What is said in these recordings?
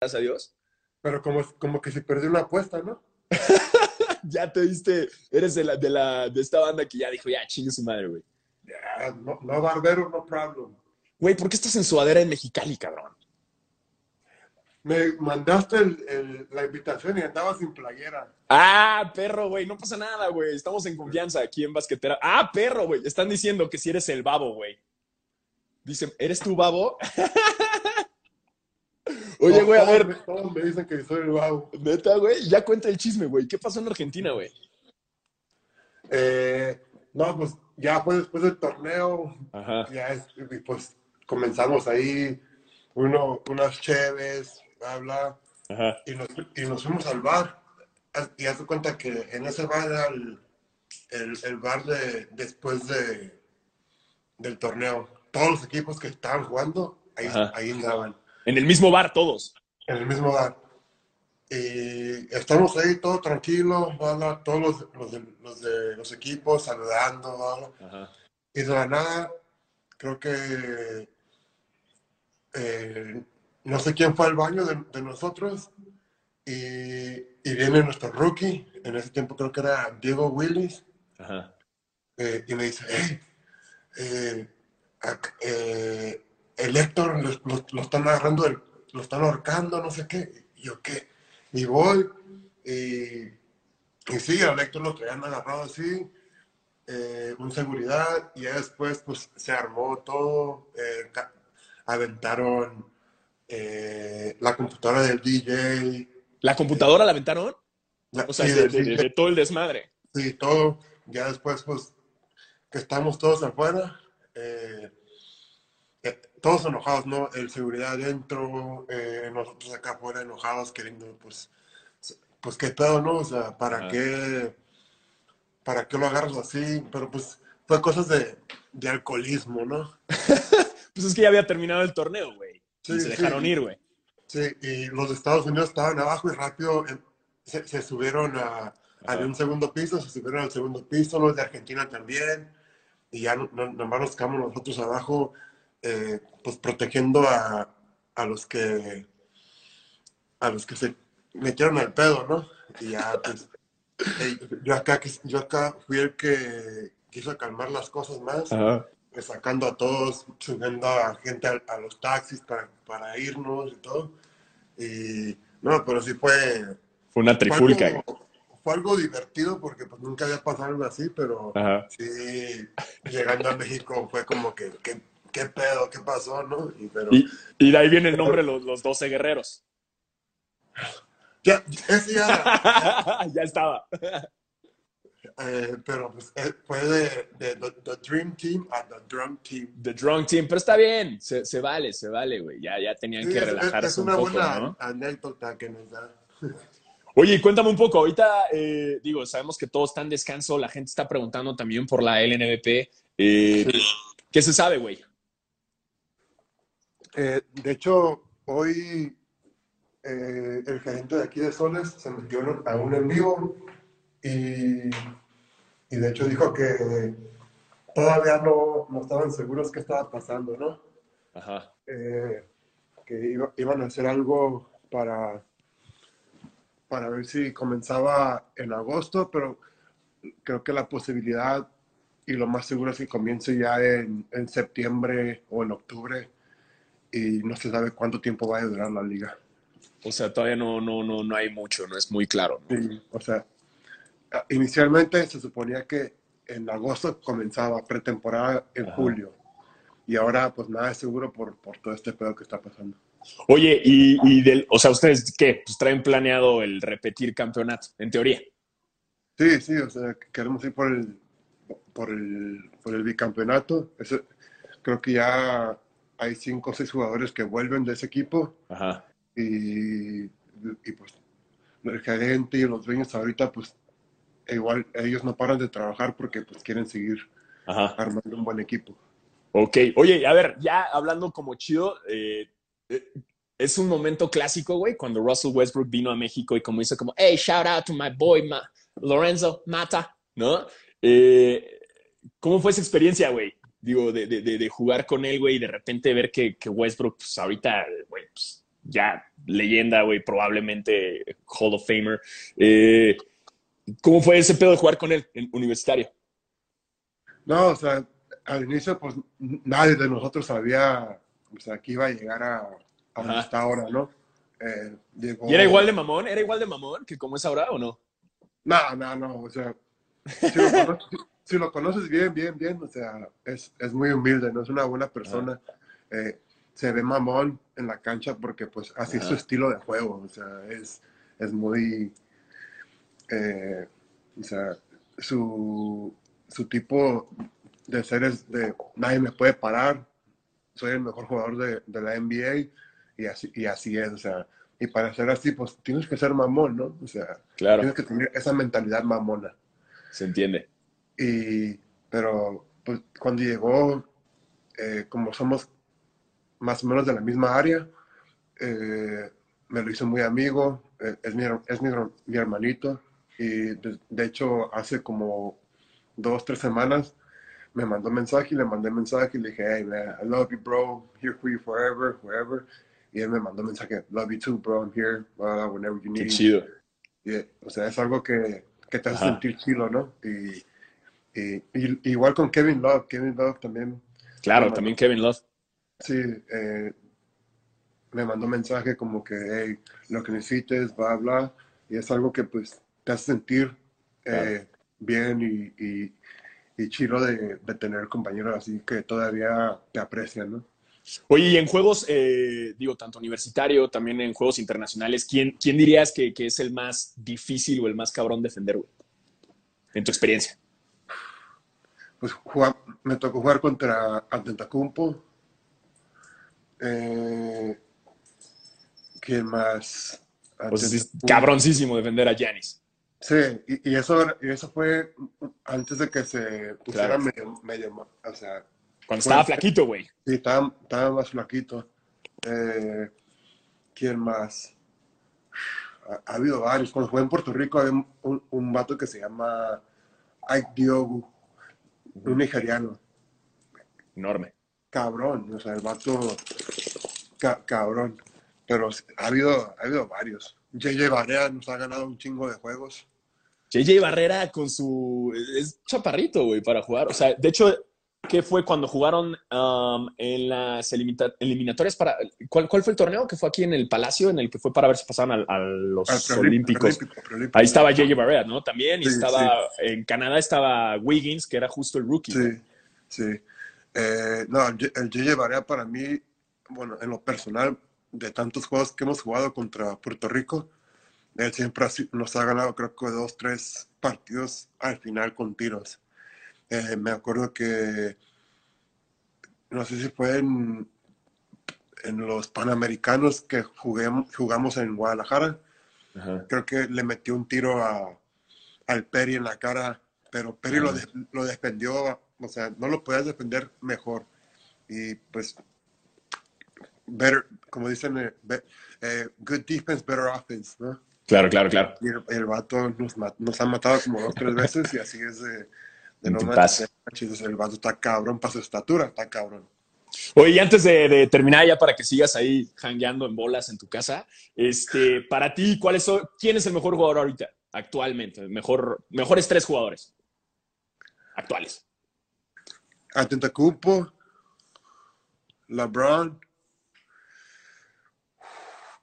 gracias a Dios. Pero como, como que se perdió una apuesta, ¿no? ya te diste, eres de, la, de, la, de esta banda que ya dijo, ya, chingue su madre, güey. No, no barbero, no problem. Güey, ¿por qué estás en sudadera en Mexicali, cabrón? Me mandaste el, el, la invitación y andaba sin playera. Ah, perro, güey, no pasa nada, güey. Estamos en confianza aquí en Basquetera. Ah, perro, güey. Están diciendo que si eres el babo, güey. Dicen, ¿eres tú babo? Oye, güey, a ver. me- Todos me dicen que soy el babo. Neta, güey, ya cuenta el chisme, güey. ¿Qué pasó en Argentina, güey? Eh, no, pues ya fue después del torneo. Ajá. Ya es, y pues comenzamos ahí, uno, unas cheves, bla, bla. Ajá. y nos, y nos fuimos al bar. Y haz de cuenta que en ese bar era el, el, el bar de, después de, del torneo. Todos los equipos que estaban jugando, ahí, Ajá. ahí andaban, En el mismo bar, todos. en el mismo bar. Y estamos ahí todo tranquilo, bla, bla, todos los, los, de, los de los equipos saludando. Ajá. Y de la nada, creo que eh, no sé quién fue al baño de, de nosotros y, y viene nuestro rookie, en ese tiempo creo que era Diego Willis, Ajá. eh, y me dice, hey, eh, eh, el Héctor lo, lo- lo están agarrando, del- lo están ahorcando, no sé qué. Y yo, ¿qué? Y voy, y, y sí, al Héctor lo traían agarrado así, eh, un seguridad, y ya después pues se armó todo, eh, aventaron eh, la computadora del DJ, ¿La computadora la aventaron? la- O sea, sí, de, todo el desmadre. Sí, todo. Ya después, pues, que estamos todos afuera, eh, todos enojados, ¿no? El seguridad adentro, eh, nosotros acá afuera enojados, queriendo, pues, pues, qué pedo, ¿no? O sea, ¿para qué, para qué lo agarras así? Pero, pues, fue cosas de, de alcoholismo, ¿no? Pues es que ya había terminado el torneo, güey. Sí, y se sí. dejaron ir, güey. Sí, y los de Estados Unidos estaban abajo y rápido eh, se, se subieron a, había un segundo piso, se subieron al segundo piso, los de Argentina también, y ya no, no- nomás nos quedamos nosotros abajo, eh, pues protegiendo a, a los que a los que se metieron al pedo, ¿no? Y ya, pues, yo acá, yo acá fui el que quiso calmar las cosas más, Ajá. eh, sacando a todos, subiendo a gente a, a los taxis para, para irnos y todo. Y no, pero sí fue, Fue una trifulca. algo, fue algo divertido porque pues nunca había pasado algo así, pero Ajá. sí, llegando a México fue como que, ¿qué, qué pedo? ¿Qué pasó? ¿No? Y, pero Y, y de ahí viene el nombre de los, los 12 guerreros. ya, ese ya, ya estaba. eh, pero pues eh, fue de, de the, the Dream Team a The Drunk Team. The Drunk Team. Pero está bien. Se, se vale, se vale, güey. Ya, ya tenían Sí, que es, es- relajarse es un una poco, buena ¿no? anécdota que nos da. Oye, cuéntame un poco. Ahorita, eh, digo, sabemos que todo está en descanso. La gente está preguntando también por la LNBP. Eh, ¿Qué se sabe, güey? Eh, de hecho, hoy eh, el gerente de aquí de Soles se metió a un en vivo y, y de hecho dijo que todavía no, no estaban seguros qué estaba pasando, ¿no? Ajá. Eh, que iba- iban a hacer algo para, para ver si comenzaba en agosto, pero creo que la posibilidad y lo más seguro es que comience ya en, en septiembre o en octubre y no se sabe cuánto tiempo va a durar la liga. O sea, todavía no, no, no, no hay mucho, no es muy claro. ¿no? Sí, o sea, a- inicialmente se suponía que en agosto comenzaba pretemporada en Ajá. julio y ahora pues nada es seguro por, por todo este pedo que está pasando. Oye, y, y del, o sea, ¿ustedes qué? Pues traen planeado el repetir campeonato, en teoría. Sí, sí, o sea, queremos ir por el, por el, por el bicampeonato. Eso- creo que ya hay cinco o seis jugadores que vuelven de ese equipo Ajá. y, y pues el gerente y los dueños ahorita pues igual ellos no paran de trabajar porque pues quieren seguir Ajá. armando un buen equipo. Ok. Oye, a ver, ya hablando como chido, eh, eh, es un momento clásico, güey, cuando Russell Westbrook vino a México y como hizo como, hey, shout out to my boy Ma- Lorenzo Mata, ¿no? Eh, ¿Cómo fue esa experiencia, güey? Digo, de, de, de, jugar con él, güey, y de repente ver que, que Westbrook, pues ahorita, güey, pues ya leyenda, güey, probablemente Hall of Famer. Eh, ¿Cómo fue ese pedo de jugar con él en universitario? No, o sea, al inicio, pues nadie de nosotros sabía o sea, que iba a llegar a, a está ahora, ¿no? Eh, llegó- ¿Y era igual de mamón? ¿Era igual de mamón que como es ahora o no? No, no, no, o sea, si lo, conoces, si- lo conoces bien, bien, bien, o sea, es, es muy humilde, no es una buena persona. Eh, se ve mamón en la cancha porque pues así es su Ajá. estilo de juego, o sea, es, es muy, eh, o sea, su, su tipo de ser es de nadie me puede parar, soy el mejor jugador de, de la NBA y así, y así es, o sea, y para ser así, pues tienes que ser mamón, ¿no? O sea, Claro, tienes que tener esa mentalidad mamona. se entiende. Y, pero pues, cuando llegó, eh, como somos más o menos de la misma área, eh, me lo hizo muy amigo, eh, es, mi, es mi, mi hermanito. Y de, de hecho, hace como dos, tres semanas me mandó mensaje y le mandé mensaje y le dije, hey man, I love you, bro, here for you forever, wherever. Y él me mandó mensaje, love you too, bro, I'm here, uh, whenever you Qué need. chido. Y, o sea, es algo que, que te hace Ajá. sentir chido, ¿no? Y, y- y- igual con Kevin Love, Kevin Love también, Claro, también Kevin Love. sí, eh, me mandó mensaje como que, hey, lo que necesites, bla, bla, y es algo que pues te hace sentir eh, bien y, y, y chido de, de tener compañeros así que todavía te aprecian, ¿no? Oye, y en juegos, eh, digo, tanto universitario, también en juegos internacionales, ¿quién, quién dirías que, que es el más difícil o el más cabrón defender, güey? En tu experiencia. Pues jugar- me tocó jugar contra Antetokounmpo. Eh, ¿Quién más? Pues es cabroncísimo defender a Giannis. Sí, y, y eso, y eso fue antes de que se pusiera Claro. medio, medio, o sea, Cuando estaba flaquito, güey. sí, estaba, estaba más flaquito. Eh, ¿Quién más? Ha, ha habido varios. Cuando jugué en Puerto Rico había un, un, vato que se llama Ike Diogu, un nigeriano. Enorme. cabrón, o sea, el vato, ca- cabrón. Pero ha habido, ha habido varios. JJ Barea nos ha ganado un chingo de juegos. JJ Barrera con su. Es chaparrito, güey, para jugar. O sea, de hecho, ¿qué fue cuando jugaron um, en las eliminatorias para. ¿cuál, ¿Cuál fue el torneo que fue aquí en el Palacio, en el que fue para ver si pasaban a, los Olímpicos? preolímpico, preolímpico. Ahí estaba JJ Barrera, ¿no? También. Y Sí, estaba. En Canadá estaba Wiggins, que era justo el rookie. Sí, sí. Eh, no, el JJ Barea para mí, bueno, en lo personal, de tantos juegos que hemos jugado contra Puerto Rico, él siempre nos ha ganado, creo que dos, tres partidos al final con tiros. Eh, me acuerdo que, no sé si fue en, en los Panamericanos que juguemos- jugamos en Guadalajara, Ajá. creo que le metió un tiro a, al Peri en la cara, pero Peri lo, Ah. de- lo defendió, o sea, no lo podías defender mejor. Y pues, better, como dicen, eh, be- eh, good defense, better offense, ¿no? Claro, claro, claro. Y el, el vato nos, nos ha matado como dos, tres veces y así es En no tu manches, el vato está cabrón para su estatura, está cabrón. Oye, y antes de, de terminar ya para que sigas ahí hangueando en bolas en tu casa, este, para ti, ¿cuáles son, ¿quién es el mejor jugador ahorita, actualmente? Mejor, mejores tres jugadores actuales. Antetokounmpo, LeBron,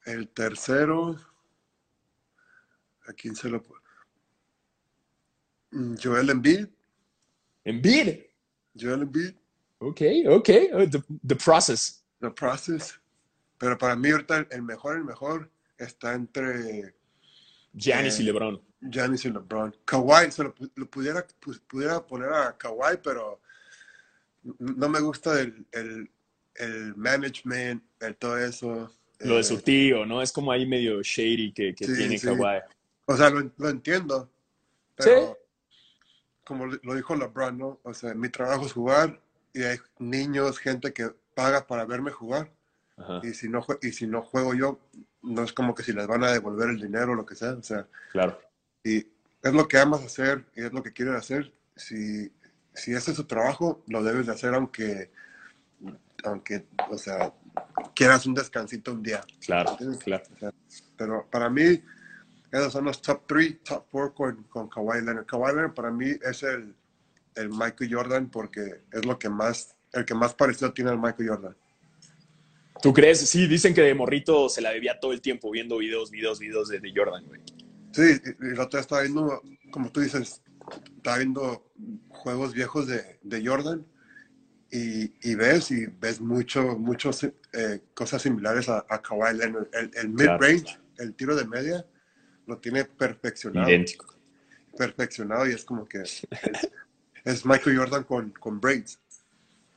el tercero, ¿a quién se lo Mm, Joel Embiid, Embiid. Joel Embiid, Ok, ok. Oh, The, the process. The Process. Pero para mí ahorita el mejor, el mejor está entre Giannis Eh, y LeBron. Giannis y LeBron. Kawhi, se lo, lo pudiera, pu- pudiera poner a Kawhi, pero no me gusta el, el, el management, el todo eso. Lo de Eh, su tío, ¿no? Es como ahí medio shady que, que Sí, tiene sí. Kawhi. O sea, lo, lo entiendo, pero como lo dijo LeBron, ¿no? O sea, mi trabajo es jugar y hay niños, gente que paga para verme jugar Ajá, y si no, y si no juego yo, no es como que si les van a devolver el dinero o lo que sea, o sea, claro. y es lo que amas hacer y es lo que quieres hacer. Si, si ese es tu trabajo, lo debes de hacer aunque, aunque, o sea, quieras un descansito un día. Claro, claro. Pero para mí, esos son los top 3, top 4 con, con Kawhi Leonard. Kawhi Leonard para mí es el, el Michael Jordan porque es lo que más, el que más parecido tiene al Michael Jordan. ¿Tú crees? Sí, dicen que de morrito se la debía todo el tiempo viendo videos, videos, videos de, de Jordan, güey. Sí, y, y la otra estaba viendo, como tú dices, estaba viendo juegos viejos de, de Jordan y, y, ves y ves mucho, muchos eh, cosas similares a, a Kawhi Leonard. El, el mid-range, claro. el tiro de media, lo tiene perfeccionado. Idéntico. Perfeccionado y es como que es, es Michael Jordan con, con braids.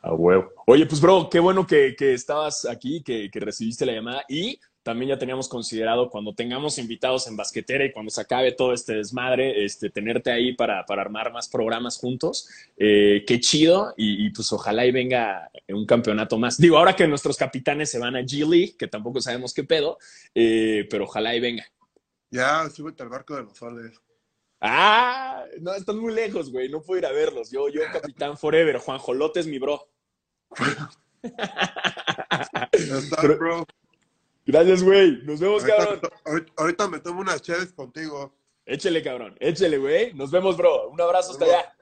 A huevo. Oye, pues, bro, qué bueno que, que estabas aquí, que, que, recibiste la llamada y también ya teníamos considerado cuando tengamos invitados en basquetera y cuando se acabe todo este desmadre, este, tenerte ahí para, para armar más programas juntos. Eh, qué chido y, y, pues ojalá y venga un campeonato más. Digo, ahora que nuestros capitanes se van a G League, que tampoco sabemos qué pedo, eh, pero ojalá y venga. Ya, súbete al barco de los soles. Ah, no, están muy lejos, güey. No puedo ir a verlos. Yo, yo, capitán forever. Juan Jolote es mi bro. Está, bro. Gracias, güey. Nos vemos, ahorita, cabrón. Ahorita, ahorita me tomo unas chaves contigo. Échele, cabrón. Échele, güey. Nos vemos, bro. Un abrazo hasta allá.